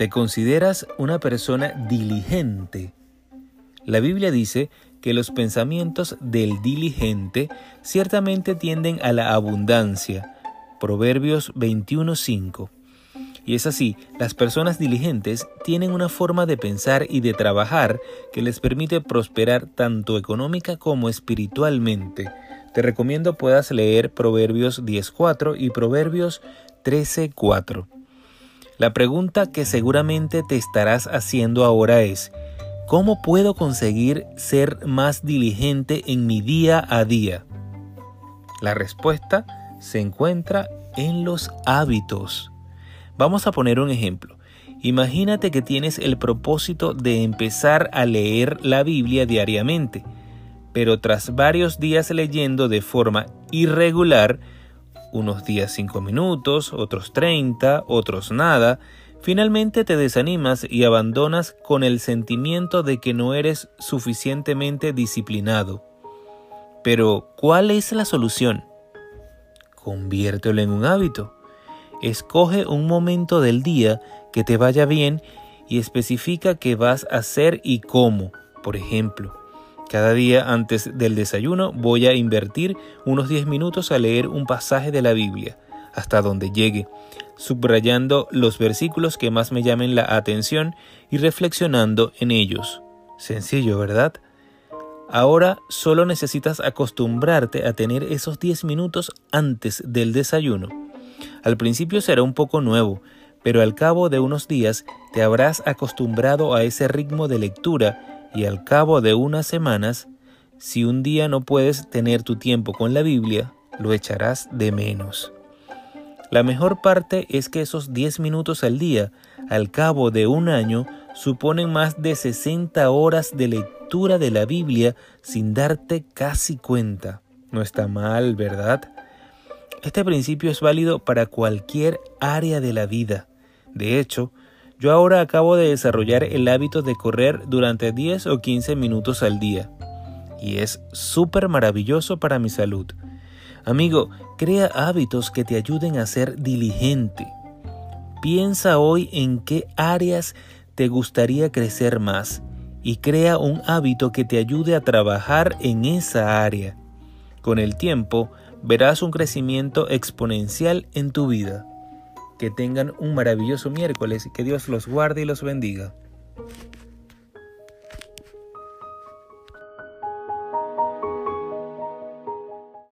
¿Te consideras una persona diligente? La Biblia dice que los pensamientos del diligente ciertamente tienden a la abundancia. Proverbios 21:5. Y es así, las personas diligentes tienen una forma de pensar y de trabajar que les permite prosperar tanto económica como espiritualmente. Te recomiendo puedas leer Proverbios 10.4 y Proverbios 13.4. La pregunta que seguramente te estarás haciendo ahora es, ¿cómo puedo conseguir ser más diligente en mi día a día? La respuesta se encuentra en los hábitos. Vamos a poner un ejemplo. Imagínate que tienes el propósito de empezar a leer la Biblia diariamente, pero tras varios días leyendo de forma irregular, unos días 5 minutos, otros 30, otros nada, finalmente te desanimas y abandonas con el sentimiento de que no eres suficientemente disciplinado. Pero, ¿cuál es la solución? Conviértelo en un hábito. Escoge un momento del día que te vaya bien y especifica qué vas a hacer y cómo. Por ejemplo, cada día antes del desayuno voy a invertir unos 10 minutos a leer un pasaje de la Biblia, hasta donde llegue, subrayando los versículos que más me llamen la atención y reflexionando en ellos. Sencillo, ¿verdad? Ahora solo necesitas acostumbrarte a tener esos 10 minutos antes del desayuno. Al principio será un poco nuevo, pero al cabo de unos días te habrás acostumbrado a ese ritmo de lectura y al cabo de unas semanas, si un día no puedes tener tu tiempo con la Biblia, lo echarás de menos. La mejor parte es que esos 10 minutos al día, al cabo de un año, suponen más de 60 horas de lectura de la Biblia sin darte casi cuenta. No está mal, ¿verdad? Este principio es válido para cualquier área de la vida. De hecho, yo ahora acabo de desarrollar el hábito de correr durante 10 o 15 minutos al día. Y es súper maravilloso para mi salud. Amigo, crea hábitos que te ayuden a ser diligente. Piensa hoy en qué áreas te gustaría crecer más y crea un hábito que te ayude a trabajar en esa área. Con el tiempo, verás un crecimiento exponencial en tu vida. Que tengan un maravilloso miércoles que Dios los guarde y los bendiga.